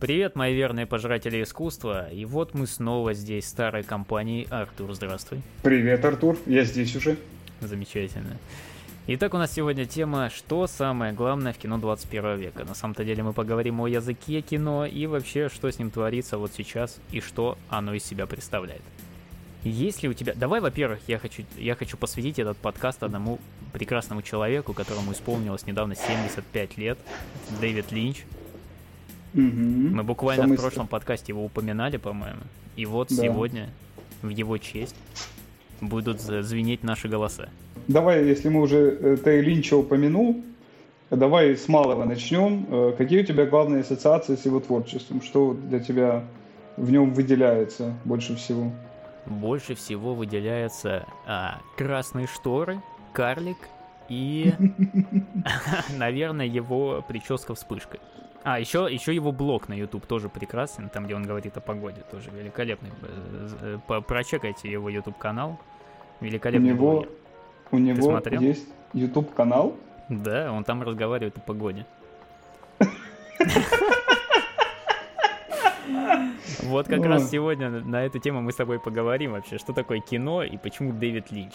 Привет, мои верные пожиратели искусства. И вот мы снова здесь, старой компанией. Артур, здравствуй. Привет, Артур. Я здесь уже. Замечательно. Итак, у нас сегодня тема «Что самое главное в кино 21 века?». На самом-то деле мы поговорим о языке кино и вообще, что с ним творится вот сейчас и что оно из себя представляет. Есть ли у тебя... Давай, во-первых, я хочу, я хочу посвятить этот подкаст одному прекрасному человеку, которому исполнилось недавно 75 лет. Дэвид Линч. Угу. Мы буквально Самый... в прошлом подкасте его упоминали, по-моему. И вот да. сегодня в его честь будут звенеть наши голоса. Давай, если мы уже э, Тей Линча упомянул, давай с малого начнем. Э, какие у тебя главные ассоциации с его творчеством? Что для тебя в нем выделяется больше всего? Больше всего выделяются а, красные шторы, карлик и, наверное, его прическа вспышкой. А, еще, еще его блог на YouTube тоже прекрасен, там, где он говорит о погоде, тоже великолепный. Э, прочекайте его YouTube канал. Великолепный у него, блогер. У него смотрел? есть YouTube канал? Да, он там разговаривает о погоде. Вот как раз сегодня на эту тему мы с тобой поговорим вообще, что такое кино и почему Дэвид Линч.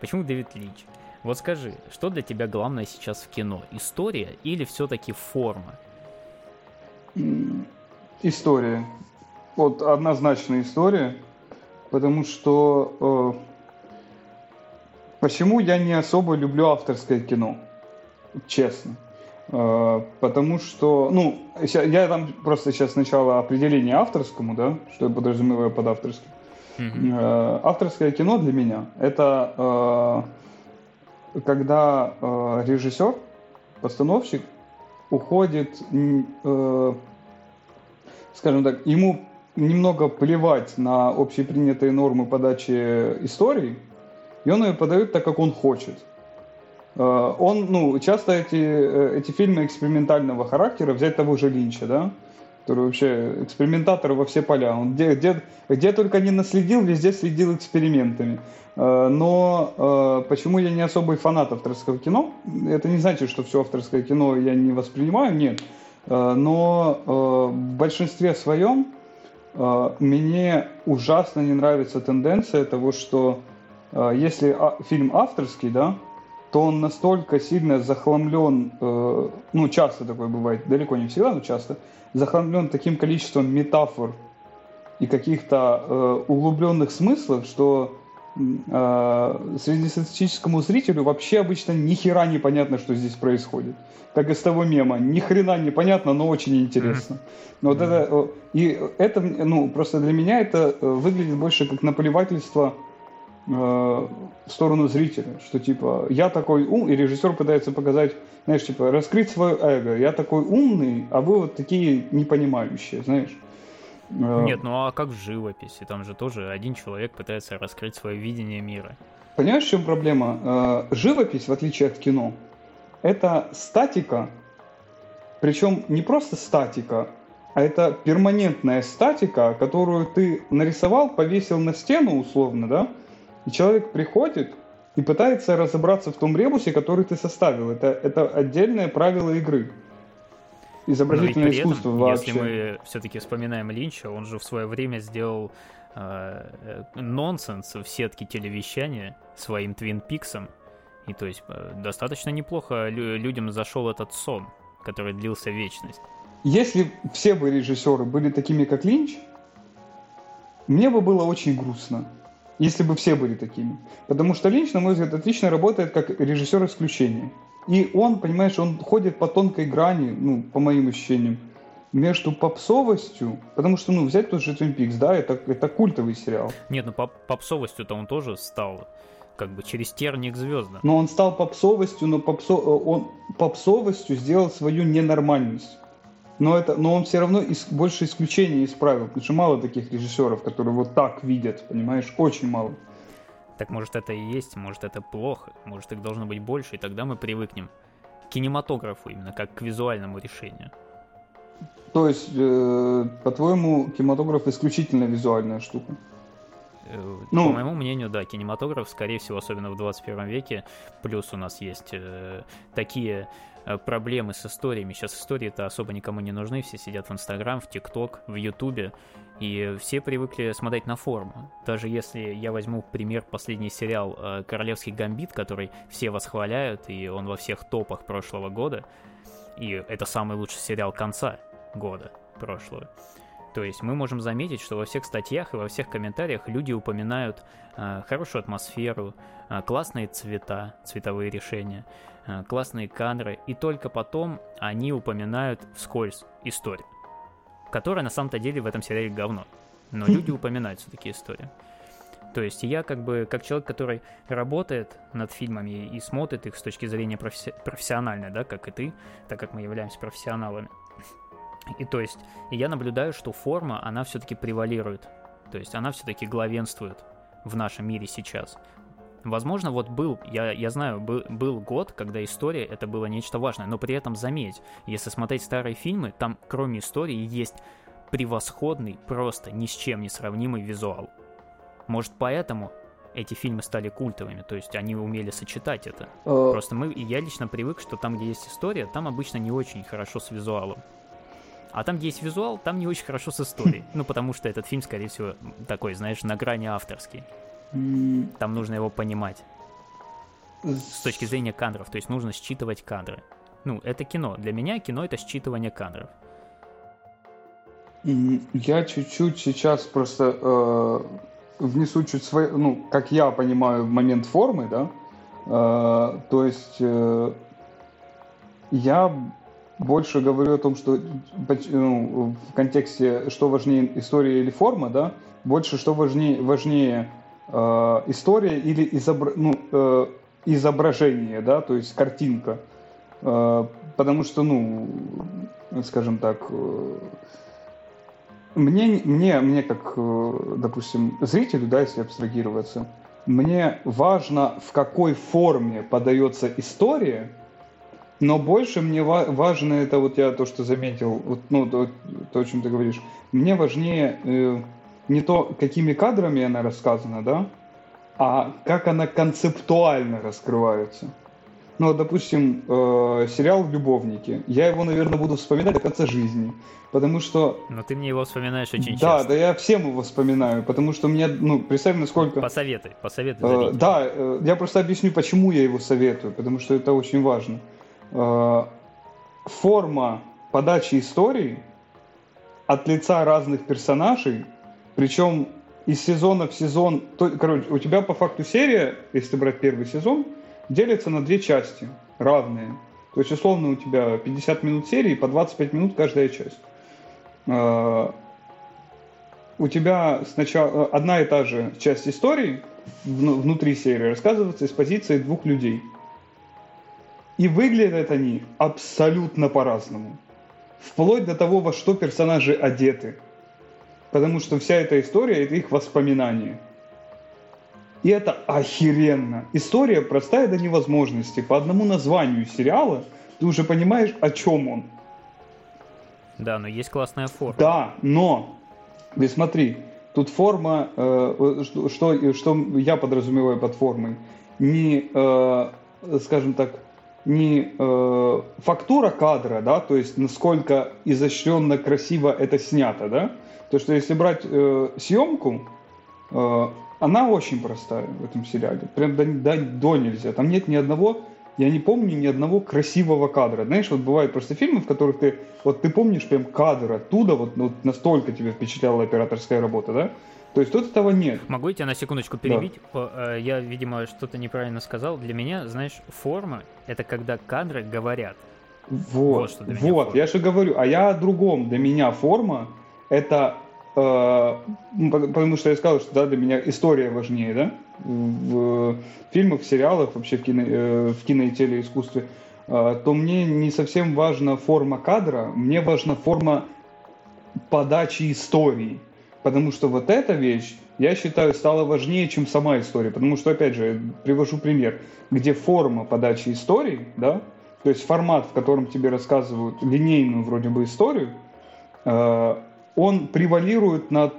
Почему Дэвид Линч? Вот скажи, что для тебя главное сейчас в кино? История или все-таки форма? История. Вот однозначная история, потому что э, почему я не особо люблю авторское кино, честно. Э, потому что, ну, я там просто сейчас сначала определение авторскому, да, что я подразумеваю под авторским. Mm-hmm. Э, авторское кино для меня это э, когда э, режиссер, постановщик уходит, э, скажем так, ему немного плевать на общепринятые нормы подачи истории, и он ее подает так, как он хочет. Э, он, ну, часто эти, э, эти фильмы экспериментального характера, взять того же Линча, да, который вообще экспериментатор во все поля. Он где, где, где только не наследил, везде следил экспериментами. Э, но почему я не особый фанат авторского кино? Это не значит, что все авторское кино я не воспринимаю, нет. Но в большинстве своем мне ужасно не нравится тенденция того, что если а, фильм авторский, да, то он настолько сильно захламлен, э, ну, часто такое бывает, далеко не всегда, но часто, захламлен таким количеством метафор и каких-то э, углубленных смыслов, что э, среднестатистическому зрителю вообще обычно ни хера не понятно, что здесь происходит. Как из того мема, ни хрена не понятно, но очень интересно. Но вот это, э, и это, ну, просто для меня это э, выглядит больше как наплевательство в сторону зрителя, что типа я такой ум, и режиссер пытается показать, знаешь, типа раскрыть свое эго. Я такой умный, а вы вот такие непонимающие, знаешь. Э, Нет, ну а как в живописи? Там же тоже один человек пытается раскрыть свое видение мира. Понимаешь, в чем проблема? Э, живопись, в отличие от кино, это статика, причем не просто статика, а это перманентная статика, которую ты нарисовал, повесил на стену условно, да, и человек приходит и пытается разобраться в том ребусе, который ты составил. Это, это отдельное правило игры. Изобразительное Но искусство этом, вообще. Если мы все-таки вспоминаем Линча, он же в свое время сделал э, э нонсенс в сетке телевещания своим Твин Пиксом. И то есть э, достаточно неплохо лю- людям зашел этот сон, который длился вечность. Если все бы режиссеры были такими, как Линч, мне бы было очень грустно если бы все были такими. Потому что Линч, на мой взгляд, отлично работает как режиссер исключения. И он, понимаешь, он ходит по тонкой грани, ну, по моим ощущениям, между попсовостью, потому что, ну, взять тот же Twin Peaks, да, это, это культовый сериал. Нет, ну, поп попсовостью-то он тоже стал как бы через терник звезда. Но он стал попсовостью, но попсо... он попсовостью сделал свою ненормальность но, это, но он все равно из, больше исключений из правил, потому что мало таких режиссеров, которые вот так видят, понимаешь, очень мало. Так может это и есть, может это плохо, может их должно быть больше, и тогда мы привыкнем к кинематографу именно как к визуальному решению. То есть, э, по-твоему, кинематограф исключительно визуальная штука? Э, ну, по моему мнению, да, кинематограф, скорее всего, особенно в 21 веке, плюс у нас есть э, такие э, проблемы с историями. Сейчас истории-то особо никому не нужны, все сидят в Инстаграм, в ТикТок, в Ютубе, и все привыкли смотреть на форму. Даже если я возьму пример последний сериал э, «Королевский гамбит», который все восхваляют, и он во всех топах прошлого года, и это самый лучший сериал конца года прошлого. То есть мы можем заметить, что во всех статьях и во всех комментариях люди упоминают э, хорошую атмосферу, э, классные цвета, цветовые решения, э, классные кадры, и только потом они упоминают вскользь историю, которая на самом-то деле в этом сериале говно. Но люди упоминают все-таки историю. То есть я как бы, как человек, который работает над фильмами и смотрит их с точки зрения професси- профессиональной, да, как и ты, так как мы являемся профессионалами, и то есть я наблюдаю, что форма, она все-таки превалирует. То есть она все-таки главенствует в нашем мире сейчас. Возможно, вот был, я, я знаю, был, был год, когда история это было нечто важное, но при этом заметь, если смотреть старые фильмы, там кроме истории есть превосходный, просто ни с чем не сравнимый визуал. Может, поэтому эти фильмы стали культовыми, то есть они умели сочетать это. Uh... Просто мы, я лично привык, что там, где есть история, там обычно не очень хорошо с визуалом. А там, где есть визуал, там не очень хорошо с историей. Ну, потому что этот фильм, скорее всего, такой, знаешь, на грани авторский. Там нужно его понимать. С точки зрения кадров, то есть нужно считывать кадры. Ну, это кино. Для меня кино — это считывание кадров. Я чуть-чуть сейчас просто э, внесу чуть свой, ну, как я понимаю, момент формы, да. Э, то есть э, я больше говорю о том, что ну, в контексте, что важнее история или форма, да, больше что важнее, важнее э, история или изобра... ну, э, изображение, да, то есть картинка. Э, потому что, ну, скажем так, э, мне, мне, мне как, э, допустим, зрителю, да, если абстрагироваться, мне важно, в какой форме подается история, но больше мне важно это вот я то, что заметил, вот, ну то, то, о чем ты говоришь. Мне важнее э, не то, какими кадрами она рассказана, да, а как она концептуально раскрывается. Ну, допустим, э, сериал «Любовники». Я его, наверное, буду вспоминать до конца жизни. Потому что... Но ты мне его вспоминаешь очень да, часто. Да, да, я всем его вспоминаю, потому что мне, ну, представь, насколько... Посоветуй, посоветуй. Э, да, э, я просто объясню, почему я его советую, потому что это очень важно. Э, форма подачи истории от лица разных персонажей, причем из сезона в сезон, то, короче, у тебя по факту серия, если брать первый сезон, делится на две части равные. То есть, условно, у тебя 50 минут серии, по 25 минут каждая часть. Э, у тебя сначала одна и та же часть истории внутри серии рассказывается из позиции двух людей – и выглядят они абсолютно по-разному. Вплоть до того, во что персонажи одеты. Потому что вся эта история – это их воспоминания. И это охеренно. История простая до невозможности. По одному названию сериала ты уже понимаешь, о чем он. Да, но есть классная форма. Да, но ты смотри, тут форма, э, что, что, я подразумеваю под формой, не, э, скажем так, не э, фактура кадра, да, то есть насколько изощренно, красиво это снято, да, то что если брать э, съемку, э, она очень простая в этом сериале, прям до, до, до нельзя, там нет ни одного, я не помню ни одного красивого кадра, знаешь, вот бывают просто фильмы, в которых ты, вот ты помнишь прям кадр оттуда, вот, вот настолько тебя впечатляла операторская работа, да, то есть тут этого нет. Могу я тебя на секундочку перебить? Да. Э, я, видимо, что-то неправильно сказал. Для меня, знаешь, форма — это когда кадры говорят. Вот, вот, вот я же говорю. А я о другом. Для меня форма — это... Э, потому что я сказал, что да, для меня история важнее, да? В фильмах, в сериалах, вообще в кино, э, в кино и телеискусстве. Э, то мне не совсем важна форма кадра, мне важна форма подачи истории. Потому что вот эта вещь, я считаю, стала важнее, чем сама история. Потому что, опять же, я привожу пример, где форма подачи истории, да, то есть формат, в котором тебе рассказывают линейную вроде бы историю, э, он превалирует над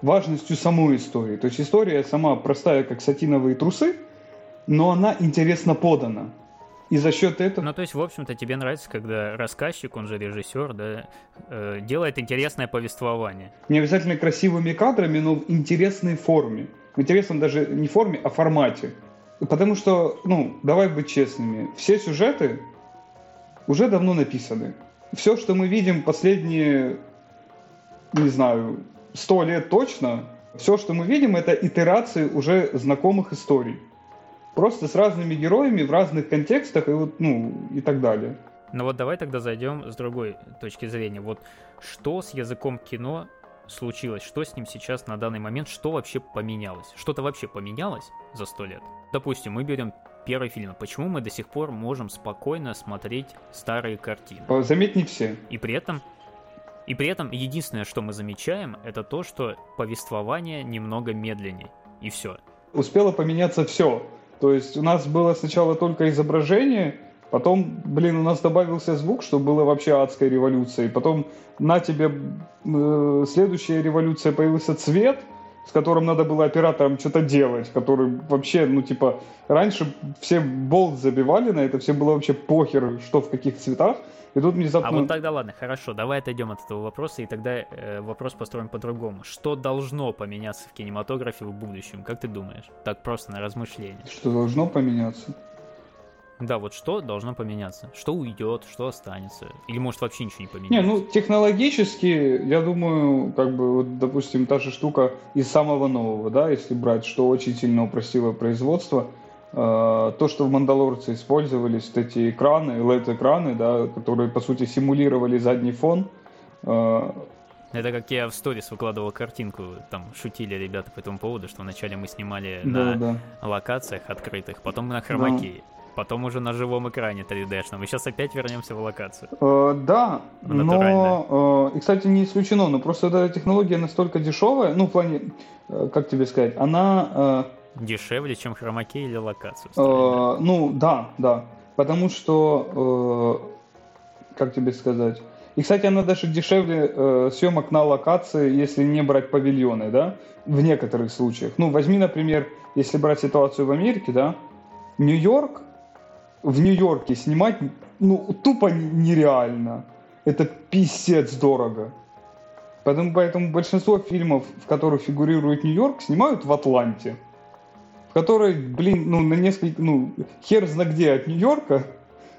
важностью самой истории. То есть история сама простая, как сатиновые трусы, но она интересно подана. И за счет этого... Ну, то есть, в общем-то, тебе нравится, когда рассказчик, он же режиссер, да, э, делает интересное повествование. Не обязательно красивыми кадрами, но в интересной форме. В интересном даже не форме, а формате. Потому что, ну, давай быть честными, все сюжеты уже давно написаны. Все, что мы видим последние, не знаю, сто лет точно, все, что мы видим, это итерации уже знакомых историй. Просто с разными героями в разных контекстах и, вот, ну, и так далее. Ну вот давай тогда зайдем с другой точки зрения. Вот что с языком кино случилось? Что с ним сейчас на данный момент? Что вообще поменялось? Что-то вообще поменялось за сто лет? Допустим, мы берем первый фильм. Почему мы до сих пор можем спокойно смотреть старые картины? Заметь, не все. И при этом и при этом единственное, что мы замечаем, это то, что повествование немного медленнее. И все. Успело поменяться все. То есть у нас было сначала только изображение, потом, блин, у нас добавился звук, что было вообще адская революция. И потом на тебе э, следующая революция появился цвет – с которым надо было операторам что-то делать, который вообще, ну, типа, раньше все болт забивали на это, все было вообще похер, что в каких цветах, и тут внезапно... А вот тогда ладно, хорошо, давай отойдем от этого вопроса, и тогда э, вопрос построим по-другому. Что должно поменяться в кинематографе в будущем, как ты думаешь? Так просто на размышление. Что должно поменяться? Да, вот что должно поменяться? Что уйдет, что останется? Или может вообще ничего не поменяется? Не, ну технологически, я думаю, как бы, вот, допустим, та же штука из самого нового, да, если брать, что очень сильно упростило производство, э, то, что в Мандалорце использовались вот эти экраны, LED-экраны, да, которые, по сути, симулировали задний фон, э, это как я в сторис выкладывал картинку, там шутили ребята по этому поводу, что вначале мы снимали да, на да. локациях открытых, потом на хромаке. Потом уже на живом экране 3D-шном. И сейчас опять вернемся в локацию. Э, да, но, э, и, кстати, не исключено, но просто эта технология настолько дешевая, ну, в плане, э, как тебе сказать, она... Э, Дешевле, чем хромаке или локацию? Э, ну, да, да. Потому что, э, как тебе сказать... И, кстати, она даже дешевле э, съемок на локации, если не брать павильоны, да, в некоторых случаях. Ну, возьми, например, если брать ситуацию в Америке, да, Нью-Йорк в Нью-Йорке снимать, ну, тупо нереально. Это писец дорого. Поэтому, поэтому большинство фильмов, в которых фигурирует Нью-Йорк, снимают в Атланте. В которой, блин, ну, на несколько, ну, хер зна где от Нью-Йорка,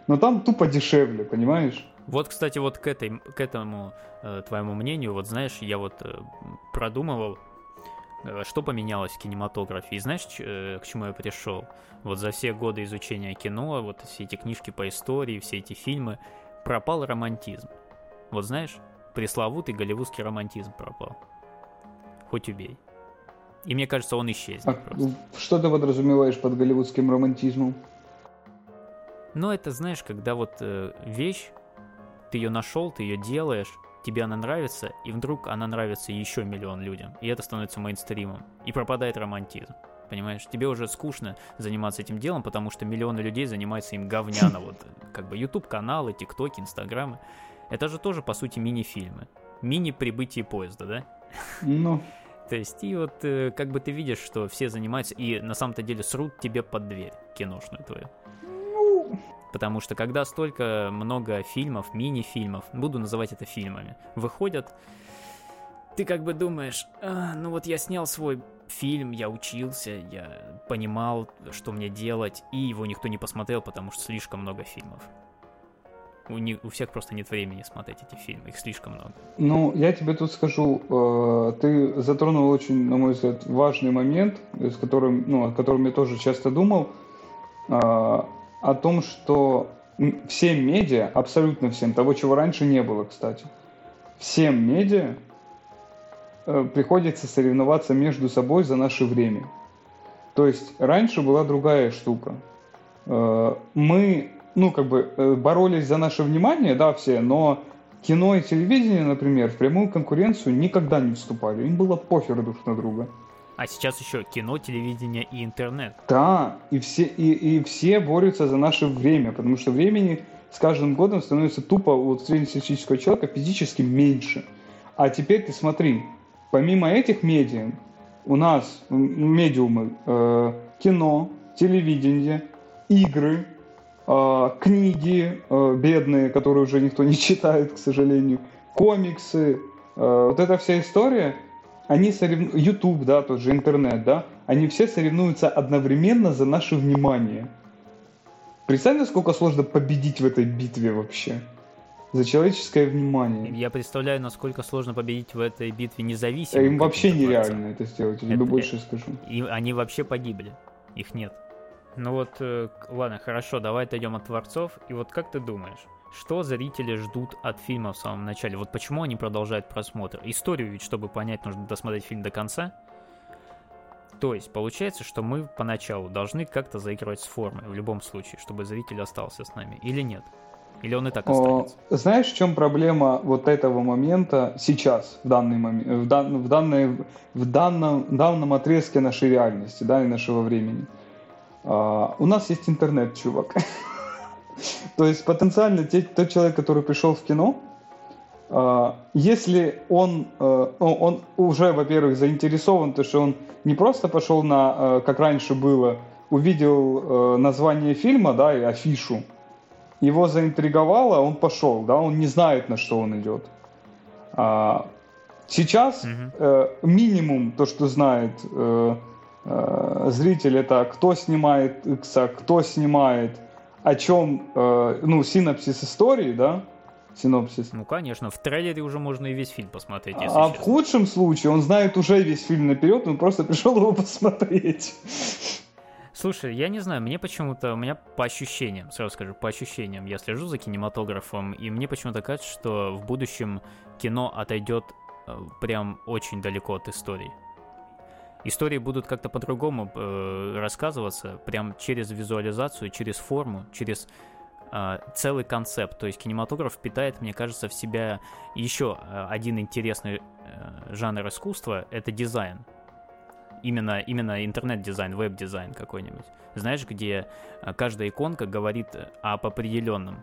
но там тупо дешевле, понимаешь? Вот, кстати, вот к, этой, к этому э, твоему мнению, вот знаешь, я вот э, продумывал, что поменялось в кинематографе. И знаешь, э, к чему я пришел? Вот за все годы изучения кино, вот все эти книжки по истории, все эти фильмы, пропал романтизм. Вот знаешь, пресловутый голливудский романтизм пропал. Хоть убей. И мне кажется, он исчезнет а просто. Что ты подразумеваешь под голливудским романтизмом? Ну, это, знаешь, когда вот э, вещь, ты ее нашел, ты ее делаешь, тебе она нравится, и вдруг она нравится еще миллион людям, и это становится мейнстримом, и пропадает романтизм. Понимаешь, тебе уже скучно заниматься этим делом, потому что миллионы людей занимаются им говняно. Вот как бы YouTube каналы, ТикТоки, Инстаграмы. Это же тоже, по сути, мини-фильмы. Мини-прибытие поезда, да? Ну. То есть, и вот э, как бы ты видишь, что все занимаются, и на самом-то деле срут тебе под дверь киношную твою. Потому что когда столько много фильмов, мини-фильмов, буду называть это фильмами, выходят, ты как бы думаешь, а, ну вот я снял свой фильм, я учился, я понимал, что мне делать, и его никто не посмотрел, потому что слишком много фильмов. У, не, у всех просто нет времени смотреть эти фильмы, их слишком много. Ну, я тебе тут скажу, э, ты затронул очень, на мой взгляд, важный момент, с которым, ну, о котором я тоже часто думал. Э, о том, что всем медиа, абсолютно всем, того, чего раньше не было, кстати, всем медиа э, приходится соревноваться между собой за наше время. То есть раньше была другая штука. Э, мы, ну, как бы э, боролись за наше внимание, да, все, но кино и телевидение, например, в прямую конкуренцию никогда не вступали. Им было похер друг на друга. А сейчас еще кино, телевидение и интернет. Да, и все, и, и все борются за наше время, потому что времени с каждым годом становится тупо у среднестатистического человека физически меньше. А теперь ты смотри, помимо этих медиа, у нас медиумы э, кино, телевидение, игры, э, книги э, бедные, которые уже никто не читает, к сожалению, комиксы, э, вот эта вся история, они соревнуются, YouTube, да, тот же интернет, да, они все соревнуются одновременно за наше внимание. Представь, насколько сложно победить в этой битве вообще. За человеческое внимание. Я представляю, насколько сложно победить в этой битве независимо. Им вообще нереально это сделать, я тебе больше скажу. И они вообще погибли. Их нет. Ну вот, э, ладно, хорошо, давай отойдем от творцов. И вот как ты думаешь, что зрители ждут от фильма в самом начале? Вот почему они продолжают просмотр? Историю ведь, чтобы понять, нужно досмотреть фильм до конца. То есть, получается, что мы поначалу должны как-то заигрывать с формой, в любом случае, чтобы зритель остался с нами, или нет? Или он и так останется? Знаешь, в чем проблема вот этого момента сейчас, в данный момент, в, дан, в, данной, в данном, данном отрезке нашей реальности, да, и нашего времени? А, у нас есть интернет, чувак. То есть потенциально тот человек, который пришел в кино, а, если он, э, ну, он уже, во-первых, заинтересован, то что он не просто пошел на, э, как раньше было, увидел э, название фильма, да, и афишу, его заинтриговало, он пошел, да, он не знает, на что он идет. А, сейчас mm-hmm. минимум то, что знает зритель, это кто снимает Икса, кто снимает, о чем, ну, синапсис истории, да, синопсис. Ну, конечно, в трейлере уже можно и весь фильм посмотреть, если А честно. в худшем случае он знает уже весь фильм наперед, он просто пришел его посмотреть. Слушай, я не знаю, мне почему-то, у меня по ощущениям, сразу скажу, по ощущениям, я слежу за кинематографом, и мне почему-то кажется, что в будущем кино отойдет э, прям очень далеко от истории. Истории будут как-то по-другому э, рассказываться, прям через визуализацию, через форму, через э, целый концепт. То есть кинематограф питает, мне кажется, в себя еще э, один интересный э, жанр искусства — это дизайн. Именно, именно интернет-дизайн, веб-дизайн какой-нибудь. Знаешь, где э, каждая иконка говорит об определенном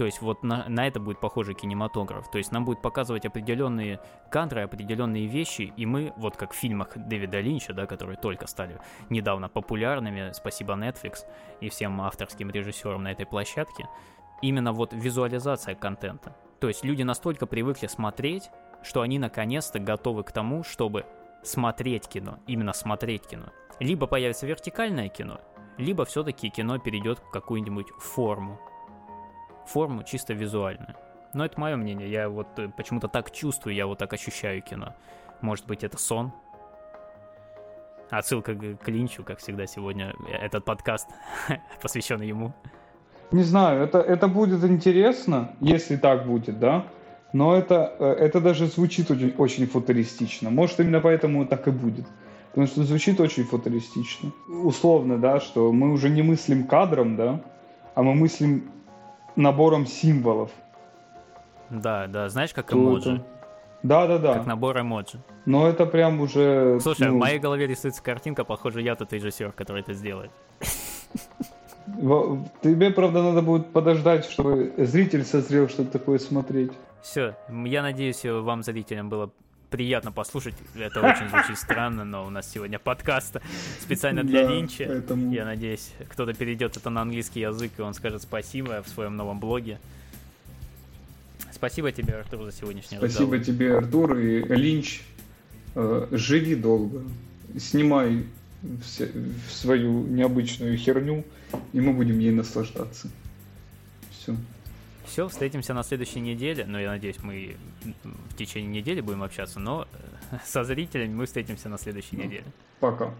то есть вот на, на это будет похожий кинематограф. То есть нам будет показывать определенные кадры, определенные вещи, и мы, вот как в фильмах Дэвида Линча, да, которые только стали недавно популярными, спасибо Netflix и всем авторским режиссерам на этой площадке, именно вот визуализация контента. То есть люди настолько привыкли смотреть, что они наконец-то готовы к тому, чтобы смотреть кино, именно смотреть кино. Либо появится вертикальное кино, либо все-таки кино перейдет в какую-нибудь форму, форму чисто визуально. Но это мое мнение, я вот э, почему-то так чувствую, я вот так ощущаю кино. Может быть, это сон? Отсылка к Линчу, как всегда, сегодня этот подкаст посвящен ему. Не знаю, это, это будет интересно, если так будет, да? Но это, э, это даже звучит очень, очень футуристично. Может, именно поэтому так и будет. Потому что звучит очень футуристично. Условно, да, что мы уже не мыслим кадром, да, а мы мыслим набором символов. Да, да, знаешь, как эмоджи. Да, да, да. Как набор эмоджи. Но это прям уже... Слушай, ну... в моей голове рисуется картинка, похоже, я тот режиссер, который это сделает. Тебе, правда, надо будет подождать, чтобы зритель созрел что-то такое смотреть. Все, я надеюсь, вам, зрителям, было приятно послушать. Это очень звучит странно, но у нас сегодня подкаст специально для да, Линча. Поэтому... Я надеюсь, кто-то перейдет это на английский язык, и он скажет спасибо в своем новом блоге. Спасибо тебе, Артур, за сегодняшний Спасибо разговор. тебе, Артур, и Линч. Э, живи долго. Снимай все, свою необычную херню, и мы будем ей наслаждаться. Все. Все, встретимся на следующей неделе. Ну, я надеюсь, мы в течение недели будем общаться, но э, со зрителями мы встретимся на следующей ну, неделе. Пока.